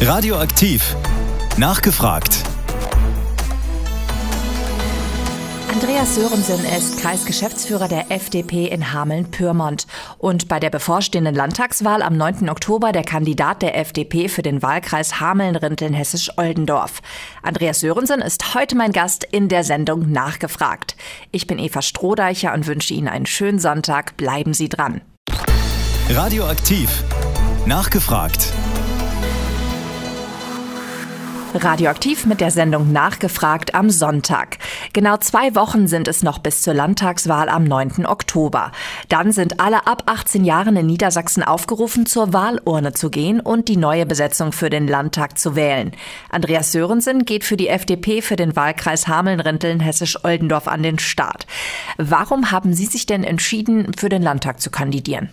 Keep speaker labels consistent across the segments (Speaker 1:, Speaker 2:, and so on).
Speaker 1: Radioaktiv. Nachgefragt.
Speaker 2: Andreas Sörensen ist Kreisgeschäftsführer der FDP in Hameln-Pyrmont und bei der bevorstehenden Landtagswahl am 9. Oktober der Kandidat der FDP für den Wahlkreis Hameln-Rinteln-Hessisch-Oldendorf. Andreas Sörensen ist heute mein Gast in der Sendung Nachgefragt. Ich bin Eva Strohdeicher und wünsche Ihnen einen schönen Sonntag. Bleiben Sie dran.
Speaker 1: Radioaktiv. Nachgefragt.
Speaker 2: Radioaktiv mit der Sendung Nachgefragt am Sonntag. Genau zwei Wochen sind es noch bis zur Landtagswahl am 9. Oktober. Dann sind alle ab 18 Jahren in Niedersachsen aufgerufen, zur Wahlurne zu gehen und die neue Besetzung für den Landtag zu wählen. Andreas Sörensen geht für die FDP für den Wahlkreis Hameln-Rinteln Hessisch-Oldendorf an den Start. Warum haben Sie sich denn entschieden, für den Landtag zu kandidieren?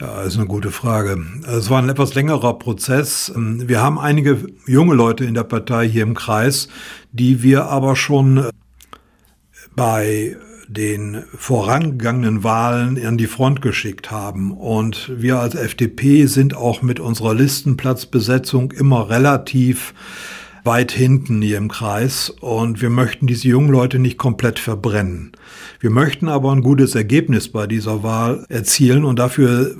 Speaker 3: Ja, ist eine gute Frage. Es war ein etwas längerer Prozess. Wir haben einige junge Leute in der Partei hier im Kreis, die wir aber schon bei den vorangegangenen Wahlen an die Front geschickt haben. Und wir als FDP sind auch mit unserer Listenplatzbesetzung immer relativ weit hinten hier im Kreis und wir möchten diese jungen Leute nicht komplett verbrennen. Wir möchten aber ein gutes Ergebnis bei dieser Wahl erzielen und dafür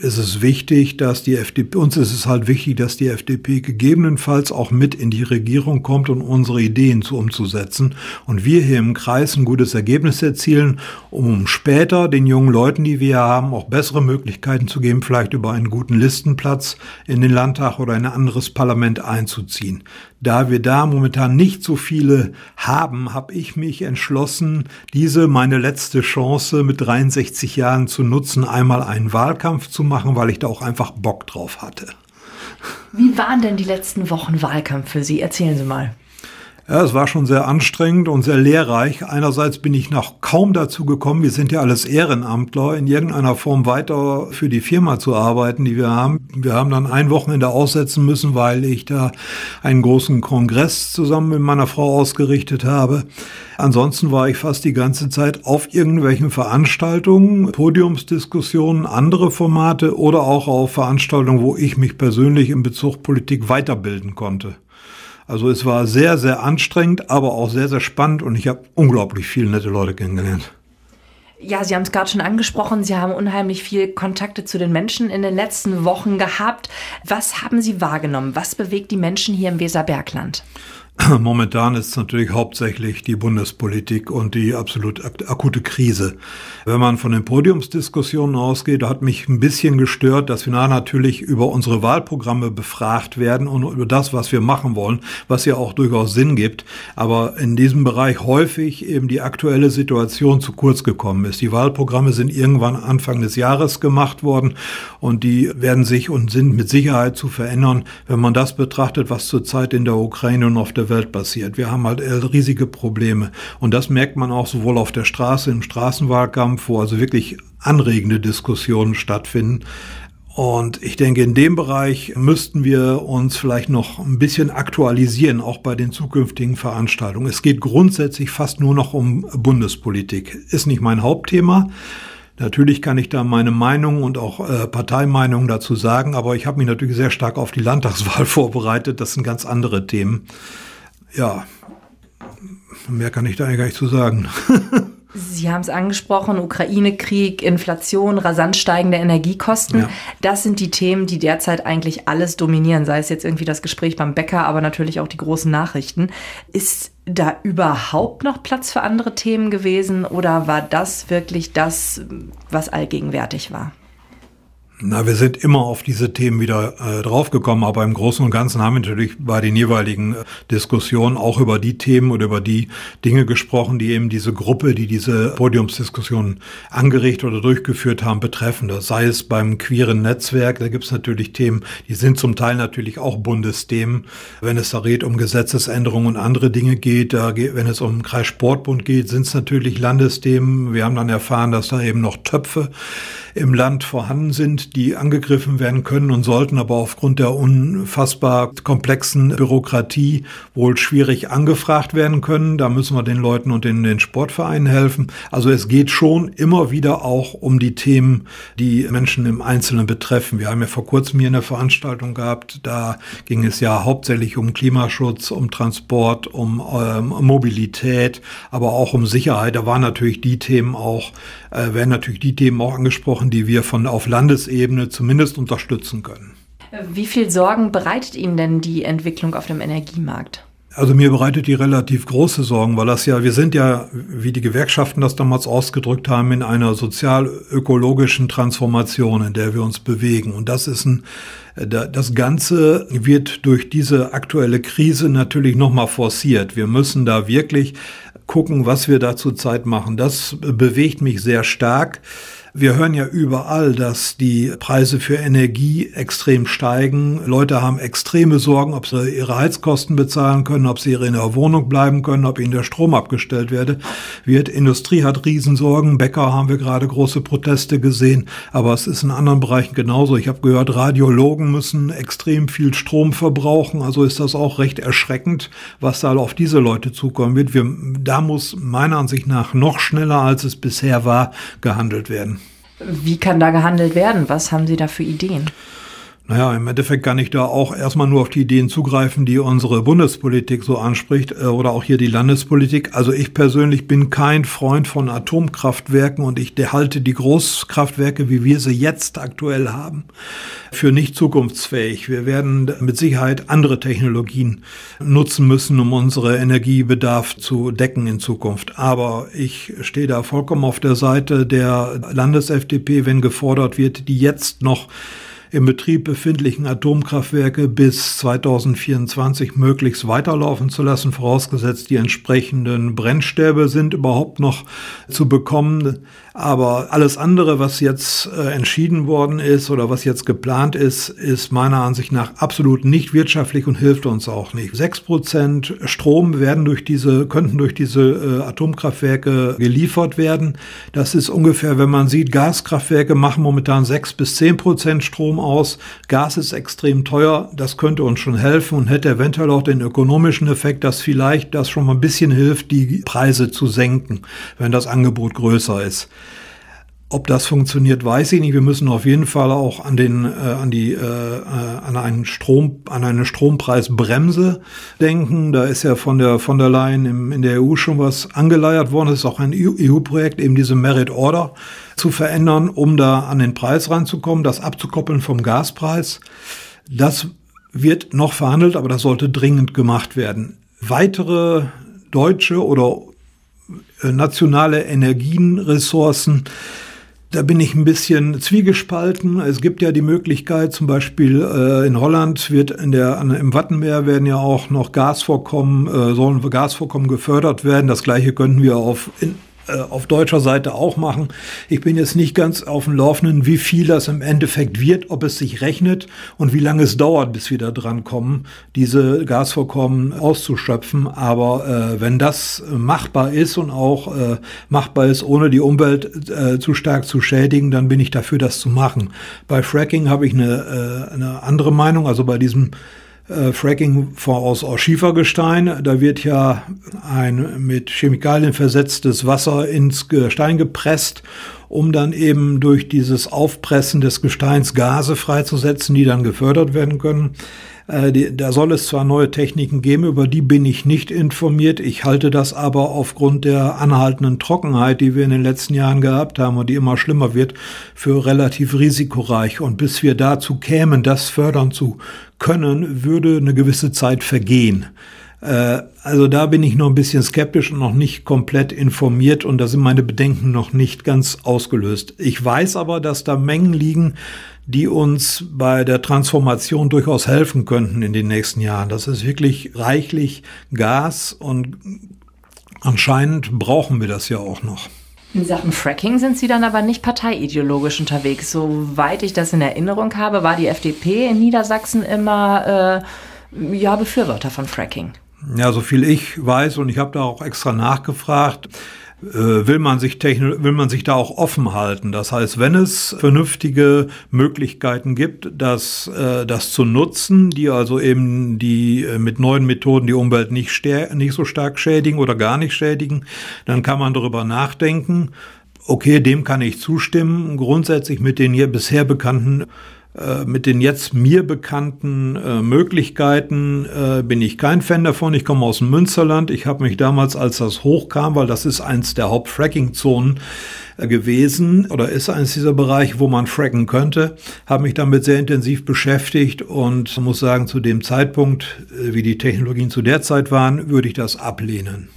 Speaker 3: ist es wichtig, dass die FDP, uns ist es halt wichtig, dass die FDP gegebenenfalls auch mit in die Regierung kommt und unsere Ideen zu umzusetzen und wir hier im Kreis ein gutes Ergebnis erzielen, um später den jungen Leuten, die wir haben, auch bessere Möglichkeiten zu geben, vielleicht über einen guten Listenplatz in den Landtag oder ein anderes Parlament einzuziehen. Da wir da momentan nicht so viele haben, habe ich mich entschlossen, diese meine letzte Chance mit 63 Jahren zu nutzen, einmal einen Wahlkampf zu machen, weil ich da auch einfach Bock drauf hatte.
Speaker 2: Wie waren denn die letzten Wochen Wahlkampf für Sie? Erzählen Sie mal.
Speaker 3: Ja, es war schon sehr anstrengend und sehr lehrreich. Einerseits bin ich noch kaum dazu gekommen, wir sind ja alles Ehrenamtler, in irgendeiner Form weiter für die Firma zu arbeiten, die wir haben. Wir haben dann ein Wochenende aussetzen müssen, weil ich da einen großen Kongress zusammen mit meiner Frau ausgerichtet habe. Ansonsten war ich fast die ganze Zeit auf irgendwelchen Veranstaltungen, Podiumsdiskussionen, andere Formate oder auch auf Veranstaltungen, wo ich mich persönlich in Bezug Politik weiterbilden konnte. Also es war sehr, sehr anstrengend, aber auch sehr, sehr spannend und ich habe unglaublich viele nette Leute kennengelernt.
Speaker 2: Ja, Sie haben es gerade schon angesprochen, Sie haben unheimlich viel Kontakte zu den Menschen in den letzten Wochen gehabt. Was haben Sie wahrgenommen? Was bewegt die Menschen hier im Weserbergland?
Speaker 3: Momentan ist es natürlich hauptsächlich die Bundespolitik und die absolut akute Krise. Wenn man von den Podiumsdiskussionen ausgeht, hat mich ein bisschen gestört, dass wir natürlich über unsere Wahlprogramme befragt werden und über das, was wir machen wollen, was ja auch durchaus Sinn gibt. Aber in diesem Bereich häufig eben die aktuelle Situation zu kurz gekommen ist. Die Wahlprogramme sind irgendwann Anfang des Jahres gemacht worden und die werden sich und sind mit Sicherheit zu verändern, wenn man das betrachtet, was zurzeit in der Ukraine und auf der Welt passiert. Wir haben halt riesige Probleme. Und das merkt man auch sowohl auf der Straße, im Straßenwahlkampf, wo also wirklich anregende Diskussionen stattfinden. Und ich denke, in dem Bereich müssten wir uns vielleicht noch ein bisschen aktualisieren, auch bei den zukünftigen Veranstaltungen. Es geht grundsätzlich fast nur noch um Bundespolitik. Ist nicht mein Hauptthema. Natürlich kann ich da meine Meinung und auch äh, Parteimeinung dazu sagen, aber ich habe mich natürlich sehr stark auf die Landtagswahl vorbereitet. Das sind ganz andere Themen ja, mehr kann ich da eigentlich gar nicht zu sagen.
Speaker 2: Sie haben es angesprochen, Ukraine-Krieg, Inflation, rasant steigende Energiekosten. Ja. Das sind die Themen, die derzeit eigentlich alles dominieren, sei es jetzt irgendwie das Gespräch beim Bäcker, aber natürlich auch die großen Nachrichten. Ist da überhaupt noch Platz für andere Themen gewesen oder war das wirklich das, was allgegenwärtig war?
Speaker 3: Na, wir sind immer auf diese Themen wieder äh, draufgekommen, aber im Großen und Ganzen haben wir natürlich bei den jeweiligen äh, Diskussionen auch über die Themen oder über die Dinge gesprochen, die eben diese Gruppe, die diese Podiumsdiskussionen angeregt oder durchgeführt haben, betreffen. Das sei es beim queeren Netzwerk, da gibt es natürlich Themen, die sind zum Teil natürlich auch Bundesthemen. Wenn es da geht um Gesetzesänderungen und andere Dinge geht, da geht wenn es um Kreissportbund geht, sind es natürlich Landesthemen. Wir haben dann erfahren, dass da eben noch Töpfe im Land vorhanden sind, die angegriffen werden können und sollten aber aufgrund der unfassbar komplexen Bürokratie wohl schwierig angefragt werden können. Da müssen wir den Leuten und den, den Sportvereinen helfen. Also es geht schon immer wieder auch um die Themen, die Menschen im Einzelnen betreffen. Wir haben ja vor kurzem hier eine Veranstaltung gehabt, da ging es ja hauptsächlich um Klimaschutz, um Transport, um ähm, Mobilität, aber auch um Sicherheit. Da waren natürlich die Themen auch, äh, werden natürlich die Themen auch angesprochen, die wir von auf Landesebene zumindest unterstützen können.
Speaker 2: Wie viel Sorgen bereitet Ihnen denn die Entwicklung auf dem Energiemarkt?
Speaker 3: Also mir bereitet die relativ große Sorgen, weil das ja, wir sind ja, wie die Gewerkschaften das damals ausgedrückt haben, in einer sozial-ökologischen Transformation, in der wir uns bewegen. Und das ist ein, das Ganze wird durch diese aktuelle Krise natürlich nochmal forciert. Wir müssen da wirklich gucken, was wir da zurzeit machen. Das bewegt mich sehr stark. Wir hören ja überall, dass die Preise für Energie extrem steigen. Leute haben extreme Sorgen, ob sie ihre Heizkosten bezahlen können, ob sie in ihrer Wohnung bleiben können, ob ihnen der Strom abgestellt werde. Wird. Industrie hat Riesensorgen. Bäcker haben wir gerade große Proteste gesehen. Aber es ist in anderen Bereichen genauso. Ich habe gehört, Radiologen müssen extrem viel Strom verbrauchen. Also ist das auch recht erschreckend, was da auf diese Leute zukommen wird. Wir, da muss meiner Ansicht nach noch schneller, als es bisher war, gehandelt werden.
Speaker 2: Wie kann da gehandelt werden? Was haben Sie da für Ideen?
Speaker 3: Naja, im Endeffekt kann ich da auch erstmal nur auf die Ideen zugreifen, die unsere Bundespolitik so anspricht äh, oder auch hier die Landespolitik. Also ich persönlich bin kein Freund von Atomkraftwerken und ich halte die Großkraftwerke, wie wir sie jetzt aktuell haben, für nicht zukunftsfähig. Wir werden mit Sicherheit andere Technologien nutzen müssen, um unsere Energiebedarf zu decken in Zukunft. Aber ich stehe da vollkommen auf der Seite der Landes-FDP, wenn gefordert wird, die jetzt noch im Betrieb befindlichen Atomkraftwerke bis 2024 möglichst weiterlaufen zu lassen, vorausgesetzt die entsprechenden Brennstäbe sind überhaupt noch zu bekommen. Aber alles andere, was jetzt äh, entschieden worden ist oder was jetzt geplant ist, ist meiner Ansicht nach absolut nicht wirtschaftlich und hilft uns auch nicht. Sechs Prozent Strom werden durch diese, könnten durch diese äh, Atomkraftwerke geliefert werden. Das ist ungefähr, wenn man sieht, Gaskraftwerke machen momentan sechs bis zehn Prozent Strom aus. Gas ist extrem teuer. Das könnte uns schon helfen und hätte eventuell auch den ökonomischen Effekt, dass vielleicht das schon mal ein bisschen hilft, die Preise zu senken, wenn das Angebot größer ist. Ob das funktioniert, weiß ich nicht. Wir müssen auf jeden Fall auch an den, äh, an die, äh, äh an einen Strom, an eine Strompreisbremse denken. Da ist ja von der von der Leyen im, in der EU schon was angeleiert worden. Das ist auch ein EU-Projekt, eben diese Merit Order zu verändern, um da an den Preis ranzukommen, das abzukoppeln vom Gaspreis. Das wird noch verhandelt, aber das sollte dringend gemacht werden. Weitere deutsche oder äh, nationale Energienressourcen da bin ich ein bisschen zwiegespalten. Es gibt ja die Möglichkeit, zum Beispiel äh, in Holland wird in der, im Wattenmeer werden ja auch noch Gasvorkommen, äh, sollen Gasvorkommen gefördert werden. Das gleiche könnten wir auf in, auf deutscher Seite auch machen. Ich bin jetzt nicht ganz auf dem Laufenden, wie viel das im Endeffekt wird, ob es sich rechnet und wie lange es dauert, bis wir da dran kommen, diese Gasvorkommen auszuschöpfen. Aber äh, wenn das machbar ist und auch äh, machbar ist, ohne die Umwelt äh, zu stark zu schädigen, dann bin ich dafür, das zu machen. Bei Fracking habe ich eine, äh, eine andere Meinung. Also bei diesem äh, Fracking aus, aus Schiefergestein. Da wird ja ein mit Chemikalien versetztes Wasser ins Gestein gepresst, um dann eben durch dieses Aufpressen des Gesteins Gase freizusetzen, die dann gefördert werden können. Äh, die, da soll es zwar neue Techniken geben, über die bin ich nicht informiert. Ich halte das aber aufgrund der anhaltenden Trockenheit, die wir in den letzten Jahren gehabt haben und die immer schlimmer wird, für relativ risikoreich. Und bis wir dazu kämen, das fördern zu können, würde eine gewisse Zeit vergehen. Äh, also da bin ich noch ein bisschen skeptisch und noch nicht komplett informiert und da sind meine Bedenken noch nicht ganz ausgelöst. Ich weiß aber, dass da Mengen liegen, die uns bei der Transformation durchaus helfen könnten in den nächsten Jahren. Das ist wirklich reichlich Gas und anscheinend brauchen wir das ja auch noch.
Speaker 2: In Sachen Fracking sind Sie dann aber nicht parteiideologisch unterwegs. Soweit ich das in Erinnerung habe, war die FDP in Niedersachsen immer äh, ja, Befürworter von Fracking.
Speaker 3: Ja, so viel ich weiß und ich habe da auch extra nachgefragt, äh, will man sich will man sich da auch offen halten. Das heißt, wenn es vernünftige Möglichkeiten gibt, das, äh, das zu nutzen, die also eben die äh, mit neuen Methoden die Umwelt nicht, nicht so stark schädigen oder gar nicht schädigen, dann kann man darüber nachdenken. Okay, dem kann ich zustimmen. Grundsätzlich mit den hier bisher bekannten mit den jetzt mir bekannten äh, Möglichkeiten äh, bin ich kein Fan davon. Ich komme aus dem Münsterland. Ich habe mich damals, als das hochkam, weil das ist eins der Hauptfracking-Zonen, gewesen oder ist eines dieser Bereiche, wo man fracken könnte, habe mich damit sehr intensiv beschäftigt und muss sagen, zu dem Zeitpunkt, äh, wie die Technologien zu der Zeit waren, würde ich das ablehnen.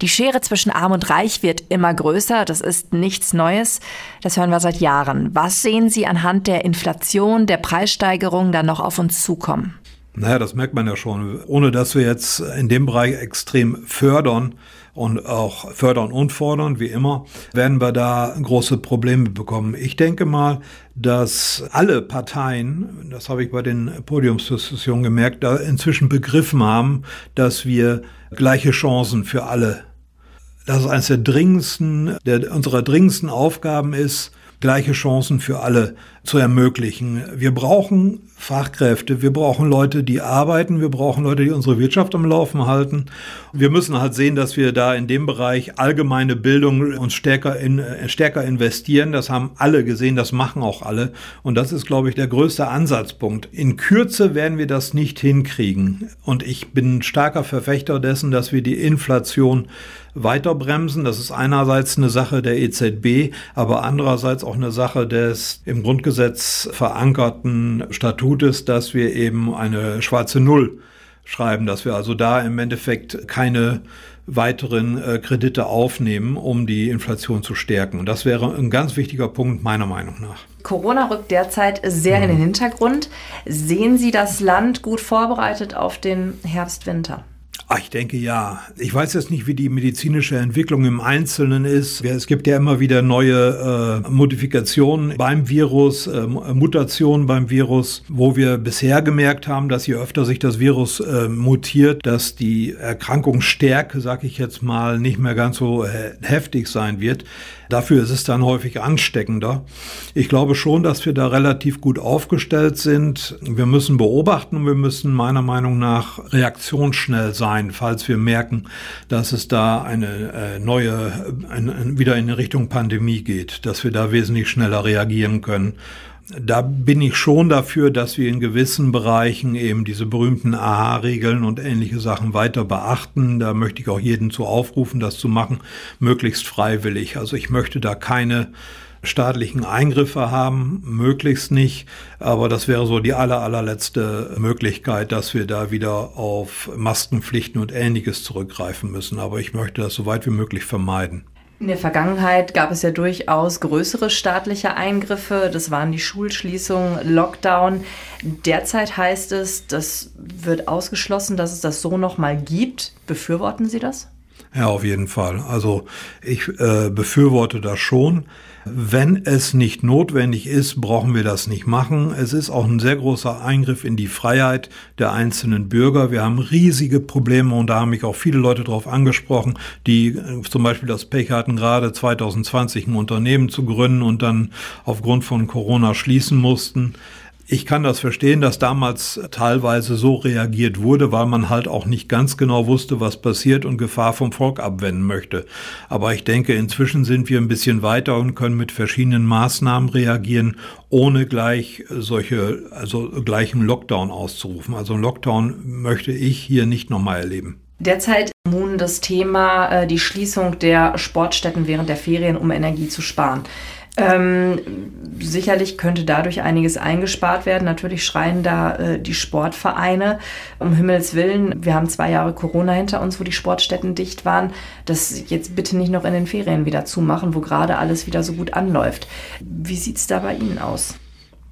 Speaker 2: Die Schere zwischen Arm und Reich wird immer größer. Das ist nichts Neues. Das hören wir seit Jahren. Was sehen Sie anhand der Inflation, der Preissteigerung dann noch auf uns zukommen?
Speaker 3: Naja, das merkt man ja schon. Ohne dass wir jetzt in dem Bereich extrem fördern, und auch fördern und fordern, wie immer, werden wir da große Probleme bekommen. Ich denke mal, dass alle Parteien, das habe ich bei den Podiumsdiskussionen gemerkt, da inzwischen begriffen haben, dass wir gleiche Chancen für alle dass es eines der dringendsten, der unserer dringendsten Aufgaben ist, gleiche Chancen für alle zu ermöglichen. Wir brauchen Fachkräfte, wir brauchen Leute, die arbeiten, wir brauchen Leute, die unsere Wirtschaft am Laufen halten. Wir müssen halt sehen, dass wir da in dem Bereich allgemeine Bildung uns stärker, in, äh, stärker investieren. Das haben alle gesehen, das machen auch alle. Und das ist, glaube ich, der größte Ansatzpunkt. In Kürze werden wir das nicht hinkriegen. Und ich bin starker Verfechter dessen, dass wir die Inflation weiter bremsen. Das ist einerseits eine Sache der EZB, aber andererseits auch eine Sache des im Grundgesetz verankerten Statutes, dass wir eben eine schwarze Null schreiben, dass wir also da im Endeffekt keine weiteren äh, Kredite aufnehmen, um die Inflation zu stärken. Und das wäre ein ganz wichtiger Punkt meiner Meinung nach.
Speaker 2: Corona rückt derzeit sehr mhm. in den Hintergrund. Sehen Sie das Land gut vorbereitet auf den Herbst-Winter?
Speaker 3: Ach, ich denke ja. Ich weiß jetzt nicht, wie die medizinische Entwicklung im Einzelnen ist. Es gibt ja immer wieder neue äh, Modifikationen beim Virus, äh, Mutationen beim Virus, wo wir bisher gemerkt haben, dass je öfter sich das Virus äh, mutiert, dass die Erkrankungsstärke, sag ich jetzt mal, nicht mehr ganz so äh, heftig sein wird. Dafür ist es dann häufig ansteckender. Ich glaube schon, dass wir da relativ gut aufgestellt sind. Wir müssen beobachten und wir müssen meiner Meinung nach reaktionsschnell sein, falls wir merken, dass es da eine äh, neue, ein, wieder in Richtung Pandemie geht, dass wir da wesentlich schneller reagieren können da bin ich schon dafür, dass wir in gewissen Bereichen eben diese berühmten AHA-Regeln und ähnliche Sachen weiter beachten. Da möchte ich auch jeden zu aufrufen, das zu machen, möglichst freiwillig. Also ich möchte da keine staatlichen Eingriffe haben, möglichst nicht. Aber das wäre so die aller, allerletzte Möglichkeit, dass wir da wieder auf Maskenpflichten und ähnliches zurückgreifen müssen. Aber ich möchte das so weit wie möglich vermeiden.
Speaker 2: In der Vergangenheit gab es ja durchaus größere staatliche Eingriffe. Das waren die Schulschließungen, Lockdown. Derzeit heißt es, das wird ausgeschlossen, dass es das so nochmal gibt. Befürworten Sie das?
Speaker 3: Ja, auf jeden Fall. Also ich äh, befürworte das schon. Wenn es nicht notwendig ist, brauchen wir das nicht machen. Es ist auch ein sehr großer Eingriff in die Freiheit der einzelnen Bürger. Wir haben riesige Probleme und da haben mich auch viele Leute darauf angesprochen, die äh, zum Beispiel das Pech hatten, gerade 2020 ein Unternehmen zu gründen und dann aufgrund von Corona schließen mussten. Ich kann das verstehen, dass damals teilweise so reagiert wurde, weil man halt auch nicht ganz genau wusste, was passiert und Gefahr vom Volk abwenden möchte. Aber ich denke, inzwischen sind wir ein bisschen weiter und können mit verschiedenen Maßnahmen reagieren, ohne gleich solche, also gleich einen Lockdown auszurufen. Also einen Lockdown möchte ich hier nicht nochmal erleben.
Speaker 2: Derzeit Moon das Thema äh, die Schließung der Sportstätten während der Ferien, um Energie zu sparen. Ähm, sicherlich könnte dadurch einiges eingespart werden. Natürlich schreien da äh, die Sportvereine. Um Himmels Willen, wir haben zwei Jahre Corona hinter uns, wo die Sportstätten dicht waren. Das jetzt bitte nicht noch in den Ferien wieder zumachen, wo gerade alles wieder so gut anläuft. Wie sieht es da bei Ihnen aus?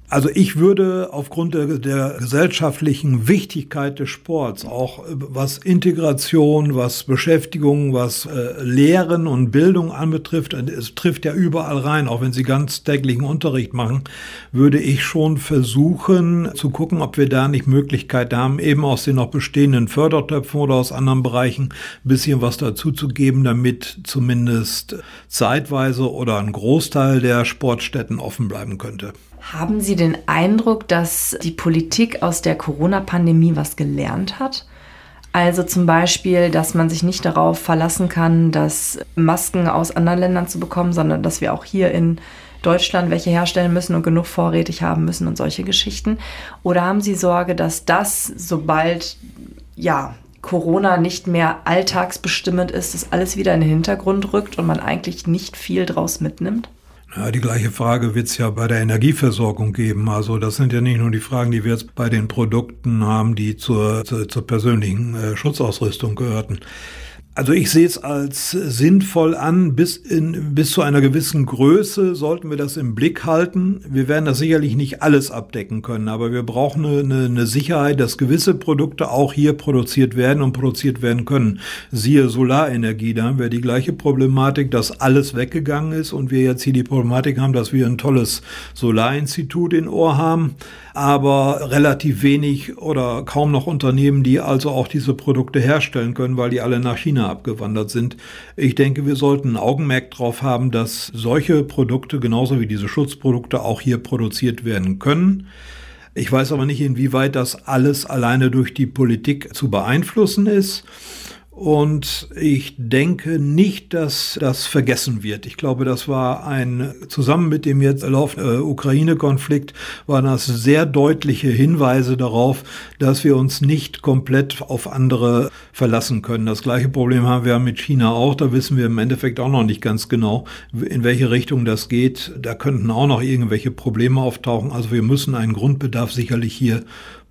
Speaker 3: Also ich würde aufgrund der, der, gesellschaftlichen Wichtigkeit des Sports, auch äh, was Integration, was Beschäftigung, was äh, Lehren und Bildung anbetrifft, äh, es trifft ja überall rein, auch wenn Sie ganz täglichen Unterricht machen, würde ich schon versuchen zu gucken, ob wir da nicht Möglichkeiten haben, eben aus den noch bestehenden Fördertöpfen oder aus anderen Bereichen ein bisschen was dazu zu geben, damit zumindest zeitweise oder ein Großteil der Sportstätten offen bleiben könnte.
Speaker 2: Haben Sie den Eindruck, dass die Politik aus der Corona-Pandemie was gelernt hat? Also zum Beispiel, dass man sich nicht darauf verlassen kann, dass Masken aus anderen Ländern zu bekommen, sondern dass wir auch hier in Deutschland welche herstellen müssen und genug vorrätig haben müssen und solche Geschichten? Oder haben Sie Sorge, dass das, sobald ja, Corona nicht mehr alltagsbestimmend ist, dass alles wieder in den Hintergrund rückt und man eigentlich nicht viel draus mitnimmt?
Speaker 3: Ja, die gleiche Frage wird es ja bei der Energieversorgung geben. Also das sind ja nicht nur die Fragen, die wir jetzt bei den Produkten haben, die zur, zur, zur persönlichen äh, Schutzausrüstung gehörten. Also ich sehe es als sinnvoll an, bis, in, bis zu einer gewissen Größe sollten wir das im Blick halten. Wir werden das sicherlich nicht alles abdecken können, aber wir brauchen eine, eine Sicherheit, dass gewisse Produkte auch hier produziert werden und produziert werden können. Siehe Solarenergie, da haben wir die gleiche Problematik, dass alles weggegangen ist und wir jetzt hier die Problematik haben, dass wir ein tolles Solarinstitut in Ohr haben aber relativ wenig oder kaum noch Unternehmen, die also auch diese Produkte herstellen können, weil die alle nach China abgewandert sind. Ich denke, wir sollten ein Augenmerk darauf haben, dass solche Produkte genauso wie diese Schutzprodukte auch hier produziert werden können. Ich weiß aber nicht, inwieweit das alles alleine durch die Politik zu beeinflussen ist. Und ich denke nicht, dass das vergessen wird. Ich glaube, das war ein, zusammen mit dem jetzt laufenden äh, Ukraine-Konflikt, waren das sehr deutliche Hinweise darauf, dass wir uns nicht komplett auf andere verlassen können. Das gleiche Problem haben wir mit China auch. Da wissen wir im Endeffekt auch noch nicht ganz genau, in welche Richtung das geht. Da könnten auch noch irgendwelche Probleme auftauchen. Also wir müssen einen Grundbedarf sicherlich hier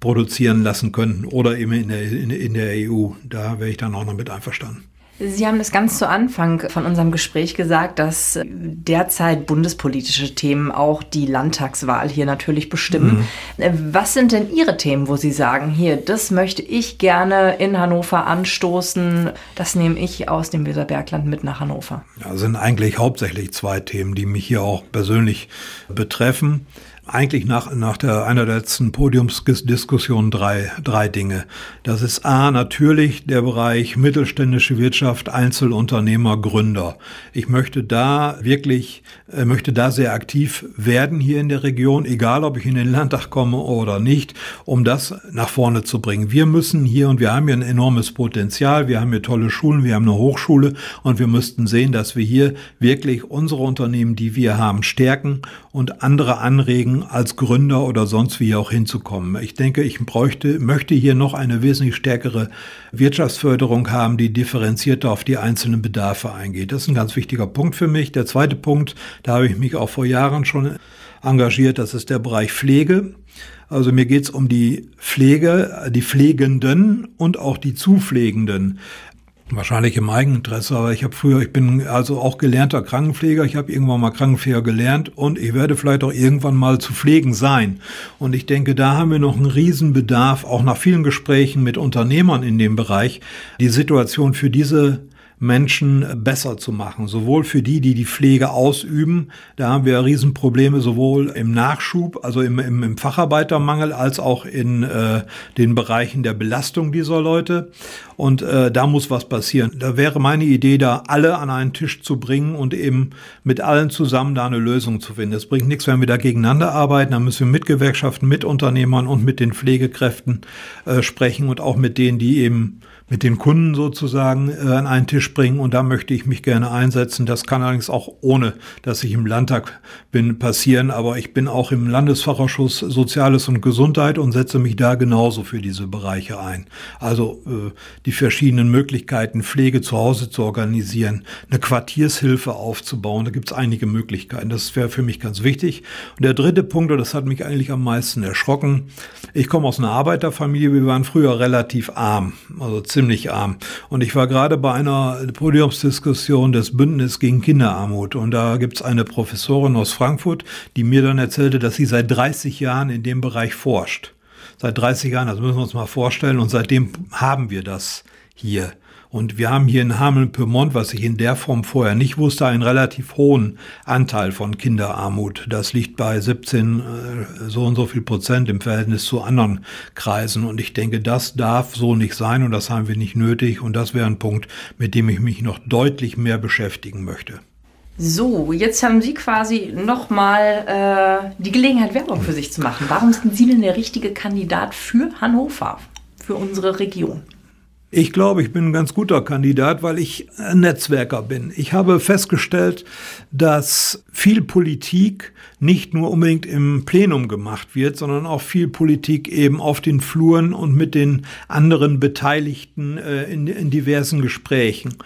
Speaker 3: produzieren lassen können oder eben in der, in, in der EU. Da wäre ich dann auch noch mit einverstanden.
Speaker 2: Sie haben das ganz zu Anfang von unserem Gespräch gesagt, dass derzeit bundespolitische Themen auch die Landtagswahl hier natürlich bestimmen. Mhm. Was sind denn Ihre Themen, wo Sie sagen, hier, das möchte ich gerne in Hannover anstoßen, das nehme ich aus dem Weserbergland mit nach Hannover?
Speaker 3: Ja, sind eigentlich hauptsächlich zwei Themen, die mich hier auch persönlich betreffen eigentlich nach, nach der, einer der letzten Podiumsdiskussionen drei, drei Dinge. Das ist A, natürlich der Bereich mittelständische Wirtschaft, Einzelunternehmer, Gründer. Ich möchte da wirklich, äh, möchte da sehr aktiv werden hier in der Region, egal ob ich in den Landtag komme oder nicht, um das nach vorne zu bringen. Wir müssen hier, und wir haben hier ein enormes Potenzial, wir haben hier tolle Schulen, wir haben eine Hochschule und wir müssten sehen, dass wir hier wirklich unsere Unternehmen, die wir haben, stärken und andere anregen, als Gründer oder sonst wie auch hinzukommen. Ich denke, ich bräuchte, möchte hier noch eine wesentlich stärkere Wirtschaftsförderung haben, die differenzierter auf die einzelnen Bedarfe eingeht. Das ist ein ganz wichtiger Punkt für mich. Der zweite Punkt, da habe ich mich auch vor Jahren schon engagiert, das ist der Bereich Pflege. Also mir geht's um die Pflege, die Pflegenden und auch die Zupflegenden. Wahrscheinlich im Eigeninteresse, aber ich habe früher, ich bin also auch gelernter Krankenpfleger, ich habe irgendwann mal Krankenpfleger gelernt und ich werde vielleicht auch irgendwann mal zu pflegen sein. Und ich denke, da haben wir noch einen Riesenbedarf, auch nach vielen Gesprächen mit Unternehmern in dem Bereich, die Situation für diese Menschen besser zu machen. Sowohl für die, die die Pflege ausüben, da haben wir Riesenprobleme sowohl im Nachschub, also im, im, im Facharbeitermangel, als auch in äh, den Bereichen der Belastung dieser Leute. Und äh, da muss was passieren. Da wäre meine Idee, da alle an einen Tisch zu bringen und eben mit allen zusammen da eine Lösung zu finden. Es bringt nichts, wenn wir da gegeneinander arbeiten. Da müssen wir mit Gewerkschaften, mit Unternehmern und mit den Pflegekräften äh, sprechen und auch mit denen, die eben mit den Kunden sozusagen äh, an einen Tisch bringen. Und da möchte ich mich gerne einsetzen. Das kann allerdings auch ohne, dass ich im Landtag bin, passieren. Aber ich bin auch im Landesfachausschuss Soziales und Gesundheit und setze mich da genauso für diese Bereiche ein. Also äh, die verschiedenen Möglichkeiten, Pflege zu Hause zu organisieren, eine Quartiershilfe aufzubauen. Da gibt es einige Möglichkeiten. Das wäre für mich ganz wichtig. Und der dritte Punkt, und das hat mich eigentlich am meisten erschrocken. Ich komme aus einer Arbeiterfamilie. Wir waren früher relativ arm. Also ziemlich arm. Und ich war gerade bei einer Podiumsdiskussion des Bündnis gegen Kinderarmut. Und da gibt's eine Professorin aus Frankfurt, die mir dann erzählte, dass sie seit 30 Jahren in dem Bereich forscht. Seit 30 Jahren, das müssen wir uns mal vorstellen. Und seitdem haben wir das hier. Und wir haben hier in Hameln-Pyrmont, was ich in der Form vorher nicht wusste, einen relativ hohen Anteil von Kinderarmut. Das liegt bei 17 äh, so und so viel Prozent im Verhältnis zu anderen Kreisen. Und ich denke, das darf so nicht sein und das haben wir nicht nötig. Und das wäre ein Punkt, mit dem ich mich noch deutlich mehr beschäftigen möchte.
Speaker 2: So, jetzt haben Sie quasi nochmal äh, die Gelegenheit, Werbung für sich zu machen. Warum sind Sie denn der richtige Kandidat für Hannover, für unsere Region?
Speaker 3: Ich glaube, ich bin ein ganz guter Kandidat, weil ich ein Netzwerker bin. Ich habe festgestellt, dass viel Politik nicht nur unbedingt im Plenum gemacht wird, sondern auch viel Politik eben auf den Fluren und mit den anderen Beteiligten äh, in, in diversen Gesprächen.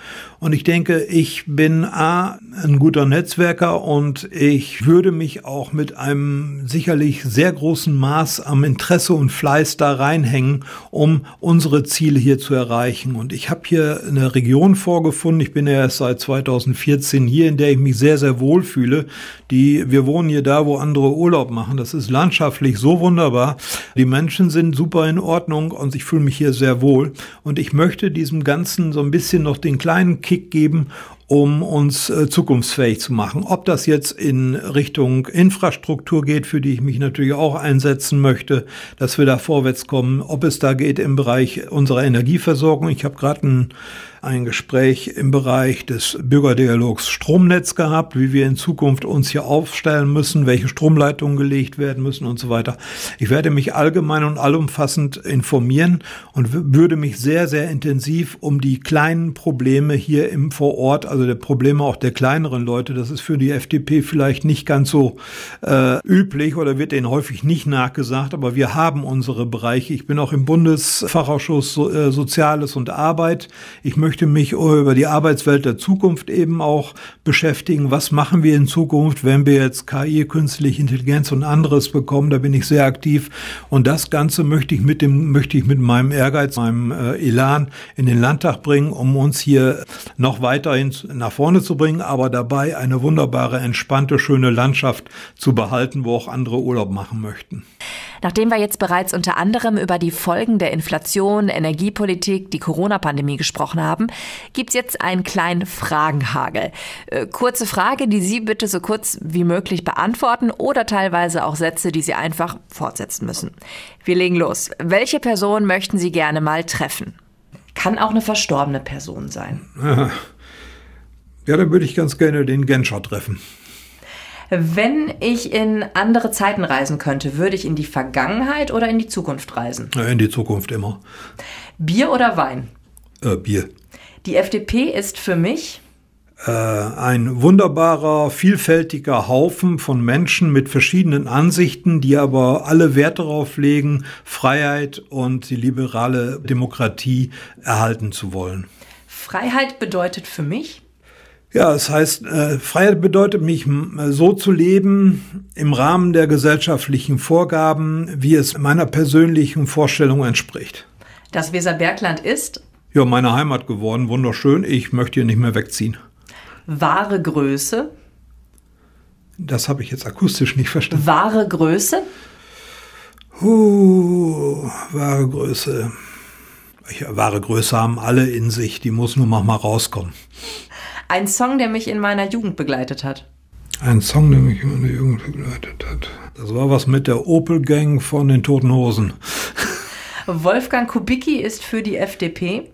Speaker 3: Und ich denke, ich bin A, ein guter Netzwerker und ich würde mich auch mit einem sicherlich sehr großen Maß am Interesse und Fleiß da reinhängen, um unsere Ziele hier zu erreichen. Und ich habe hier eine Region vorgefunden. Ich bin ja erst seit 2014 hier, in der ich mich sehr, sehr wohl fühle. Die, wir wohnen hier da, wo andere Urlaub machen. Das ist landschaftlich so wunderbar. Die Menschen sind super in Ordnung und ich fühle mich hier sehr wohl. Und ich möchte diesem Ganzen so ein bisschen noch den kleinen Kick geben, um uns äh, zukunftsfähig zu machen. Ob das jetzt in Richtung Infrastruktur geht, für die ich mich natürlich auch einsetzen möchte, dass wir da vorwärts kommen, ob es da geht im Bereich unserer Energieversorgung. Ich habe gerade ein ein Gespräch im Bereich des Bürgerdialogs Stromnetz gehabt, wie wir in Zukunft uns hier aufstellen müssen, welche Stromleitungen gelegt werden müssen und so weiter. Ich werde mich allgemein und allumfassend informieren und würde mich sehr, sehr intensiv um die kleinen Probleme hier im Vorort, also der Probleme auch der kleineren Leute, das ist für die FDP vielleicht nicht ganz so äh, üblich oder wird denen häufig nicht nachgesagt, aber wir haben unsere Bereiche. Ich bin auch im Bundesfachausschuss so, äh, Soziales und Arbeit. Ich möchte möchte mich über die Arbeitswelt der Zukunft eben auch beschäftigen. Was machen wir in Zukunft, wenn wir jetzt KI, künstliche Intelligenz und anderes bekommen? Da bin ich sehr aktiv. Und das Ganze möchte ich mit dem, möchte ich mit meinem Ehrgeiz, meinem äh, Elan in den Landtag bringen, um uns hier noch weiterhin nach vorne zu bringen, aber dabei eine wunderbare, entspannte, schöne Landschaft zu behalten, wo auch andere Urlaub machen möchten.
Speaker 2: Nachdem wir jetzt bereits unter anderem über die Folgen der Inflation, Energiepolitik, die Corona-Pandemie gesprochen haben, gibt's jetzt einen kleinen Fragenhagel. Äh, kurze Frage, die Sie bitte so kurz wie möglich beantworten oder teilweise auch Sätze, die Sie einfach fortsetzen müssen. Wir legen los. Welche Person möchten Sie gerne mal treffen? Kann auch eine verstorbene Person sein.
Speaker 3: Ja, dann würde ich ganz gerne den Genscher treffen.
Speaker 2: Wenn ich in andere Zeiten reisen könnte, würde ich in die Vergangenheit oder in die Zukunft reisen?
Speaker 3: In die Zukunft immer.
Speaker 2: Bier oder Wein?
Speaker 3: Äh, Bier.
Speaker 2: Die FDP ist für mich
Speaker 3: äh, ein wunderbarer, vielfältiger Haufen von Menschen mit verschiedenen Ansichten, die aber alle Wert darauf legen, Freiheit und die liberale Demokratie erhalten zu wollen.
Speaker 2: Freiheit bedeutet für mich
Speaker 3: ja, das heißt, äh, Freiheit bedeutet mich äh, so zu leben im Rahmen der gesellschaftlichen Vorgaben, wie es meiner persönlichen Vorstellung entspricht.
Speaker 2: Das Weserbergland ist?
Speaker 3: Ja, meine Heimat geworden, wunderschön. Ich möchte hier nicht mehr wegziehen.
Speaker 2: Wahre Größe?
Speaker 3: Das habe ich jetzt akustisch nicht verstanden.
Speaker 2: Wahre Größe?
Speaker 3: Uh, wahre Größe. Wahre Größe haben alle in sich, die muss nur mal rauskommen.
Speaker 2: Ein Song, der mich in meiner Jugend begleitet hat.
Speaker 3: Ein Song, der mich in meiner Jugend begleitet hat. Das war was mit der Opel Gang von den Toten Hosen.
Speaker 2: Wolfgang Kubicki ist für die FDP.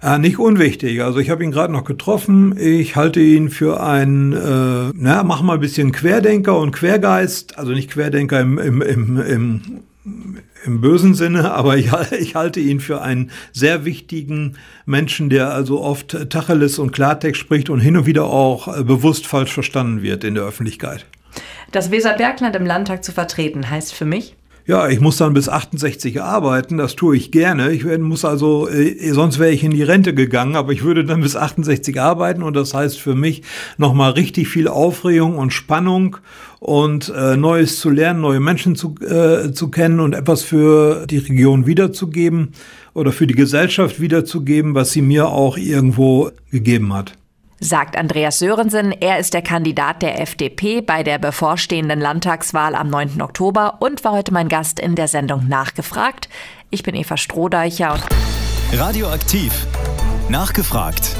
Speaker 3: Ja, nicht unwichtig. Also ich habe ihn gerade noch getroffen. Ich halte ihn für einen, äh, na, mach mal ein bisschen Querdenker und Quergeist. Also nicht Querdenker im, im, im, im im bösen Sinne, aber ich, ich, halte ihn für einen sehr wichtigen Menschen, der also oft Tacheles und Klartext spricht und hin und wieder auch äh, bewusst falsch verstanden wird in der Öffentlichkeit.
Speaker 2: Das Weserbergland im Landtag zu vertreten heißt für mich?
Speaker 3: Ja, ich muss dann bis 68 arbeiten, das tue ich gerne. Ich muss also, äh, sonst wäre ich in die Rente gegangen, aber ich würde dann bis 68 arbeiten und das heißt für mich nochmal richtig viel Aufregung und Spannung und äh, Neues zu lernen, neue Menschen zu, äh, zu kennen und etwas für die Region wiederzugeben oder für die Gesellschaft wiederzugeben, was sie mir auch irgendwo gegeben hat
Speaker 2: sagt Andreas Sörensen. Er ist der Kandidat der FDP bei der bevorstehenden Landtagswahl am 9. Oktober und war heute mein Gast in der Sendung Nachgefragt. Ich bin Eva Strohdeicher.
Speaker 1: Radioaktiv. Nachgefragt.